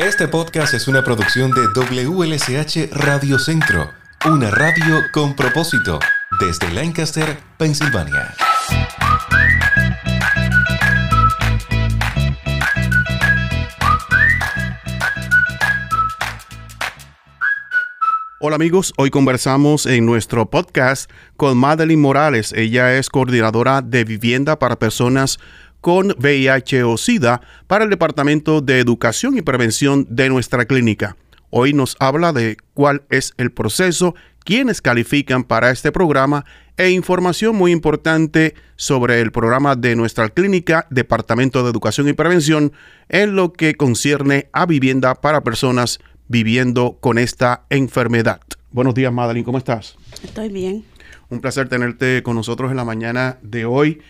Este podcast es una producción de WLSH Radio Centro, una radio con propósito, desde Lancaster, Pensilvania. Hola amigos, hoy conversamos en nuestro podcast con Madeline Morales. Ella es coordinadora de vivienda para personas con VIH o SIDA para el Departamento de Educación y Prevención de nuestra clínica. Hoy nos habla de cuál es el proceso, quiénes califican para este programa e información muy importante sobre el programa de nuestra clínica, Departamento de Educación y Prevención, en lo que concierne a vivienda para personas viviendo con esta enfermedad. Buenos días, Madeline, ¿cómo estás? Estoy bien. Un placer tenerte con nosotros en la mañana de hoy.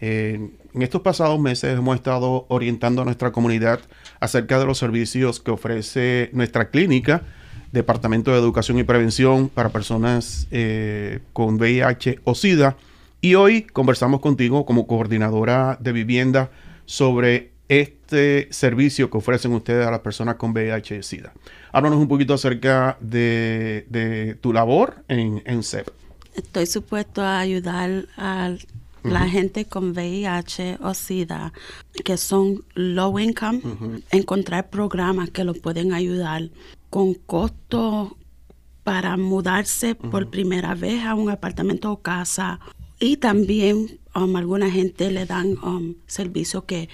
Eh, en estos pasados meses hemos estado orientando a nuestra comunidad acerca de los servicios que ofrece nuestra clínica, Departamento de Educación y Prevención para personas eh, con VIH o SIDA. Y hoy conversamos contigo como coordinadora de vivienda sobre este servicio que ofrecen ustedes a las personas con VIH y SIDA. Háblanos un poquito acerca de, tu labor en, en CEP. Estoy supuesto a ayudar la gente con VIH o SIDA que son low income, encontrar programas que los pueden ayudar con costo para mudarse por primera vez a un apartamento o casa. Y también um, alguna gente le dan um, servicio que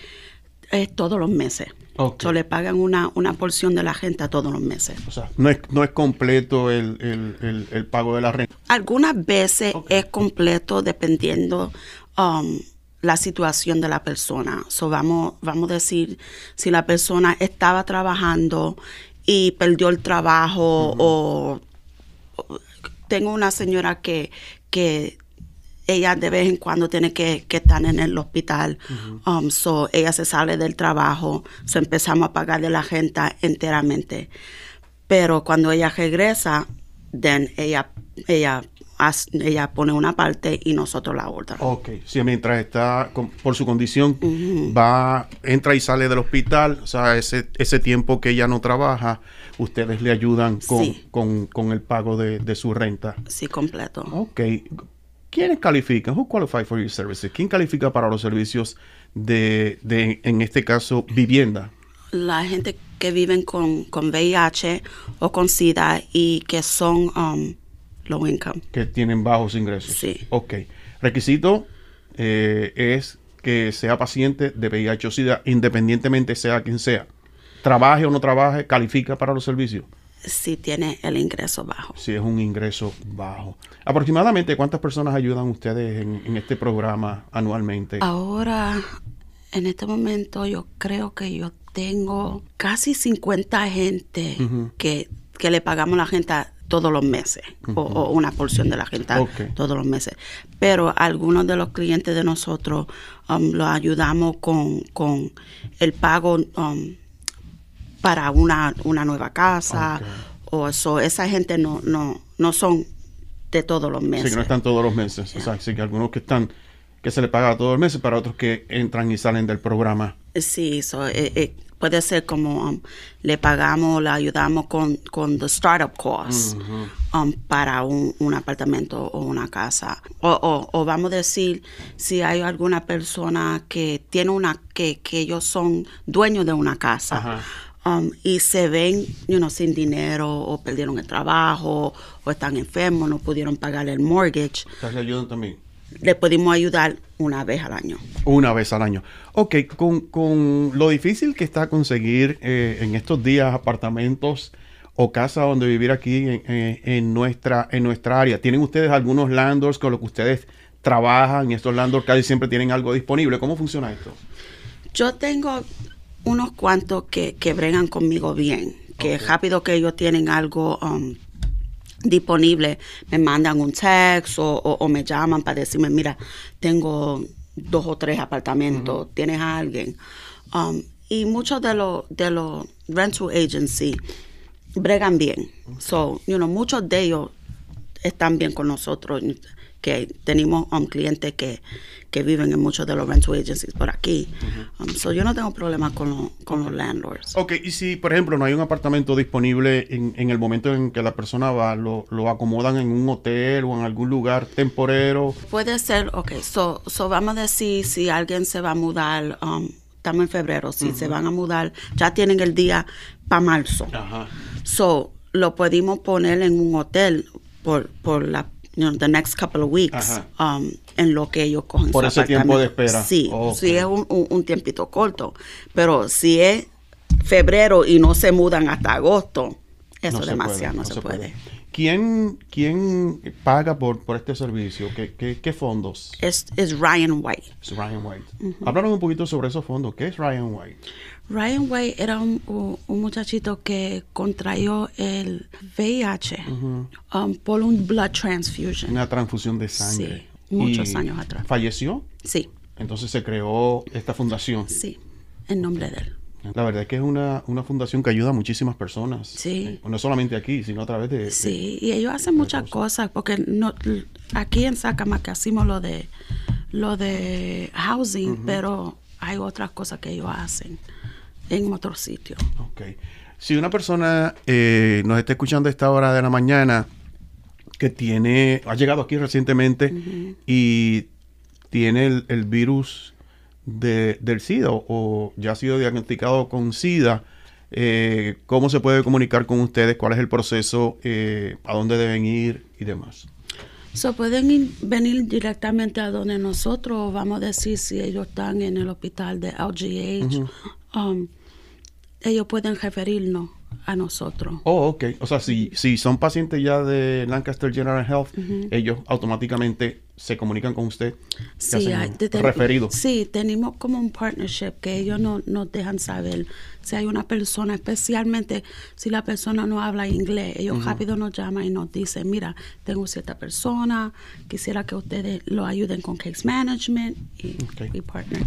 es todos los meses. O le pagan una, una porción de la renta todos los meses. O sea, no es, no es completo el, pago de la renta. Algunas veces es completo dependiendo um, la situación de la persona. So vamos, vamos a decir, si la persona estaba trabajando y perdió el trabajo o, tengo una señora que, que ella de vez en cuando tiene que, estar en el hospital. Um, so ella se sale del trabajo, so empezamos a pagarle la renta enteramente. Pero cuando ella regresa, then ella, ella, ella pone una parte y nosotros la otra. Ok, sí, mientras está por su condición, va, entra y sale del hospital, o sea, ese, ese tiempo que ella no trabaja, ustedes le ayudan con, con, el pago de, de, su renta. Sí, completo. Ok. ¿Quiénes califican? Who qualify for your services? ¿Quién califica para los servicios de, de en este caso, vivienda? La gente que viven con, con VIH o con SIDA y que son um, low income. Que tienen bajos ingresos. Sí. Ok. Requisito eh, es que sea paciente de VIH o SIDA, independientemente sea quien sea. Trabaje o no trabaje, califica para los servicios si tiene el ingreso bajo. Si es un ingreso bajo. Aproximadamente, ¿cuántas personas ayudan ustedes en, este programa anualmente? Ahora, en este momento, yo creo que yo tengo casi 50 gente que, le pagamos la gente todos los meses o, una porción de la gente todos los meses. Pero algunos de los clientes de nosotros um, los ayudamos con, el pago um, para una, una nueva casa o eso. Esa gente no, no, no son de todos los meses. Sí, que no están todos los meses. O sea, sí, que algunos que están que se les paga todos los meses para otros que entran y salen del programa. Sí, eso eh, eh, puede ser como um, le pagamos, le ayudamos con, con the startup costs um, para un, un, apartamento o una casa. O, o, vamos a decir, si hay alguna persona que tiene una, que, que ellos son dueños de una casa. Um, y se ven you know, sin dinero o perdieron el trabajo o están enfermos, no pudieron pagar el mortgage. ¿Le ayudan también? Le podemos ayudar una vez al año. Una vez al año. Ok, con, lo difícil que está conseguir eh, en estos días apartamentos o casas donde vivir aquí en, nuestra, en nuestra área, ¿tienen ustedes algunos landlords con los que ustedes trabajan y estos landlords casi siempre tienen algo disponible? ¿Cómo funciona esto? Yo tengo unos cuantos que, que bregan conmigo bien, que rápido que ellos tienen algo um, disponible, me mandan un text o, me llaman para decirme, mira, tengo dos o tres apartamentos, ¿tienes a alguien? Um, y muchos de los de los rental agency bregan bien. So, you know, muchos de ellos están bien con nosotros. Que tenemos um, clientes que, que viven en muchos de los rental agencies por aquí. Um, so yo no tengo problemas con, lo- con los landlords. Ok, y si, por ejemplo, no hay un apartamento disponible en, en el momento en que la persona va, lo, lo acomodan en un hotel o en algún lugar temporero. Puede ser, ok, so, so vamos a decir si alguien se va a mudar, um, estamos en febrero, si se van a mudar, ya tienen el día para marzo. Ajá. So, lo pudimos poner en un hotel por, por la, you know, the next couple of weeks, um, en lo que ellos cogen Por su ese tiempo de espera. Sí, Ok. si es un, un- un tiempito corto, pero si es febrero y no se mudan hasta agosto, eso No demasiado, no, se, puede. ¿Quién, quién paga por, por este servicio? ¿Qué, qué, qué fondos? Es, es Ryan White. Es Ryan White. Háblanos un poquito sobre esos fondos. ¿Qué es Ryan White? Ryan White era un, un- muchachito que contrayó el VIH um, por un blood transfusion. Una transfusión de sangre. Sí, muchos Y años atrás. ¿Falleció? Sí, Entonces se creó esta fundación. sí, en nombre de él. La verdad es que es una, una fundación que ayuda a muchísimas personas. Sí. Eh, No solamente aquí, sino a través de... de- Sí, y ellos hacen muchas cosas, porque no, aquí en Sacamac hacemos lo de lo de housing, pero hay otras cosas que ellos hacen en otros sitios. Ok. Si una persona eh, nos está escuchando a esta hora de la mañana que tiene, ha llegado aquí recientemente y tiene el, el virus de- del SIDA o, ya ha sido diagnosticado con SIDA, eh, ¿cómo se puede comunicar con ustedes? ¿Cuál es el proceso? Eh, ¿A dónde deben ir y demás? So, pueden ir- venir directamente a donde nosotros, vamos a decir, si ellos están en el hospital de LGH, um, ellos pueden referirnos a nosotros. Oh, ok. O sea, si, si son pacientes ya de Lancaster General Health, ellos automáticamente se comunican con usted. Sí, hay- te- te- referido. sí, tenemos como un partnership que ellos no- nos dejan saber si hay una persona, especialmente si la persona no habla inglés. Ellos rápido nos llaman y nos dicen, mira, tengo cierta persona, quisiera que ustedes lo ayuden con case management y, partner.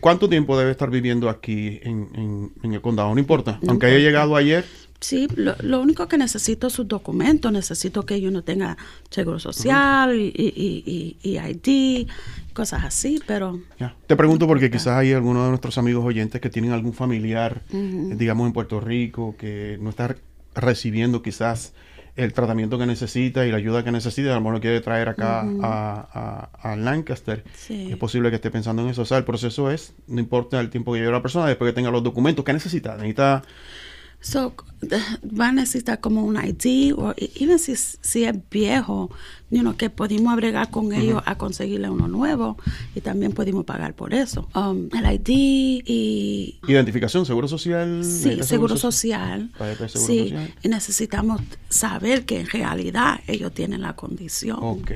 ¿Cuánto tiempo debe estar viviendo aquí en, en- en el condado? No importa. No Aunque haya llegado ayer, Sí, lo, lo único que necesito es sus documentos, necesito que ellos no tengan seguro social y, y, y- y ID, cosas así, pero ya. Te pregunto porque quizás hay algunos de nuestros amigos oyentes que tienen algún familiar, eh, digamos, en Puerto Rico, que no está re- recibiendo quizás el tratamiento que necesita y la ayuda que necesita, a lo mejor lo quiere traer acá a, a- a Lancaster. Sí. Es posible que esté pensando en eso. O sea, el proceso es, no importa el tiempo que lleve la persona, después que tenga los documentos, ¿qué necesita? Necesita So, va a necesitar como un ID o e- even si, si es viejo, you know, que podemos agregar con ellos a conseguirle uno nuevo y también podemos pagar por eso. Um, el ID y identificación, seguro social. sí, seguro soci- social. Seguro Sí, social. y necesitamos saber que en realidad ellos tienen la condición. Ok.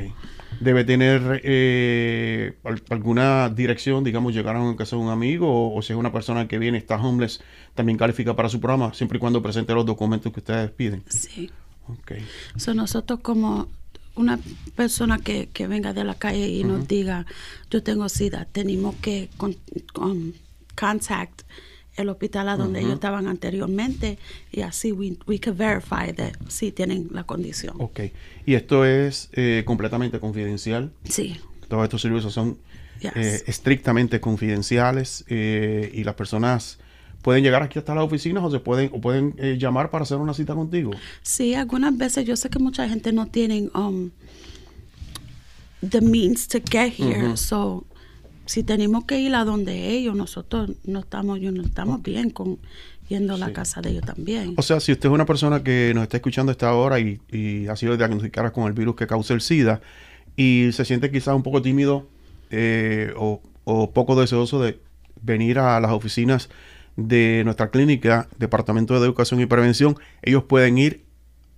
Debe tener eh, al- alguna dirección, digamos, llegar a un casa de un amigo o, o si es una persona que viene, está homeless, también califica para su programa, siempre y cuando presente los documentos que ustedes piden. Sí. Ok. So, nosotros como una persona que, que venga de la calle y nos diga, yo tengo SIDA, tenemos que con, con- contact el hospital a donde ellos estaban anteriormente y así we, we can verify that sí tienen la condición. Ok. Y esto es eh, completamente confidencial. Sí, Todos estos servicios son Yes. eh, estrictamente confidenciales eh, y las personas pueden llegar aquí hasta las oficinas o se pueden o pueden llamar para hacer una cita contigo. sí, algunas veces yo sé que mucha gente no tienen um, the means to get here, so si tenemos que ir a donde ellos, nosotros no estamos, yo no estamos bien con yendo a la Sí. casa de ellos también. O sea, si usted es una persona que nos está escuchando esta hora y, y ha sido diagnosticada con el virus que causa el SIDA y se siente quizás un poco tímido eh, o, o poco deseoso de venir a las oficinas de nuestra clínica, Departamento de Educación y Prevención, ellos pueden ir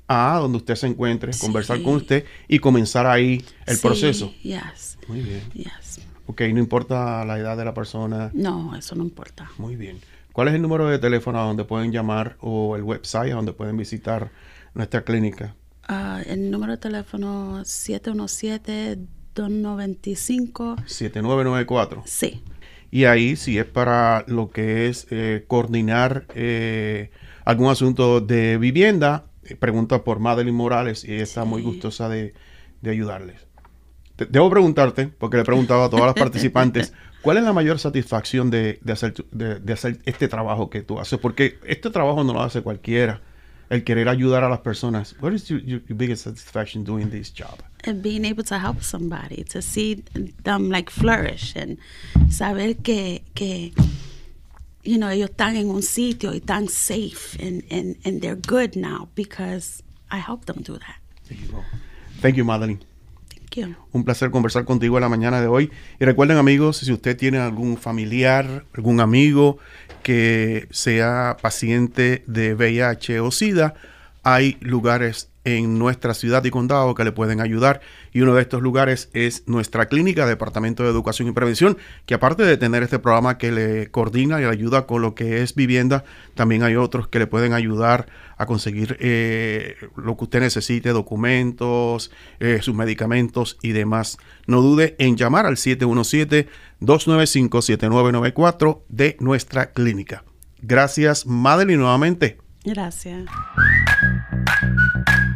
a donde usted se encuentre, Sí. conversar con usted y comenzar ahí el Sí, proceso. Yes, Muy bien. yes. Ok, no importa la edad de la persona. No, eso no importa. Muy bien. ¿Cuál es el número de teléfono a donde pueden llamar o el website a donde pueden visitar nuestra clínica? Ah, el número de teléfono 717-295. 7994. Sí, Y ahí, si es para lo que es eh, coordinar eh, algún asunto de vivienda, pregunta por Madeline Morales y ella está muy Sí. gustosa de, de ayudarles. debo preguntarte, porque le he preguntado a todas las participantes, ¿cuál es la mayor satisfacción de, hacer, de, hacer este trabajo que tú haces? Porque este trabajo no lo hace cualquiera. El querer ayudar a las personas. What is your, your biggest satisfaction doing this job? And being able to help somebody, to see them like flourish and saber que, que you know, ellos están en un sitio y están safe and, and, and they're good now because I helped them do that. Thank you, Madeline. Un placer conversar contigo en la mañana de hoy. Y recuerden amigos, si usted tiene algún familiar, algún amigo que sea paciente de VIH o SIDA, hay lugares en nuestra ciudad y condado que le pueden ayudar. Y uno de estos lugares es nuestra clínica, Departamento de Educación y Prevención, que aparte de tener este programa que le coordina y le ayuda con lo que es vivienda, también hay otros que le pueden ayudar a conseguir eh, lo que usted necesite, documentos, eh, sus medicamentos y demás. No dude en llamar al 717-295-7994 de nuestra clínica. Gracias, Madeline, nuevamente. Gracias. Thank you.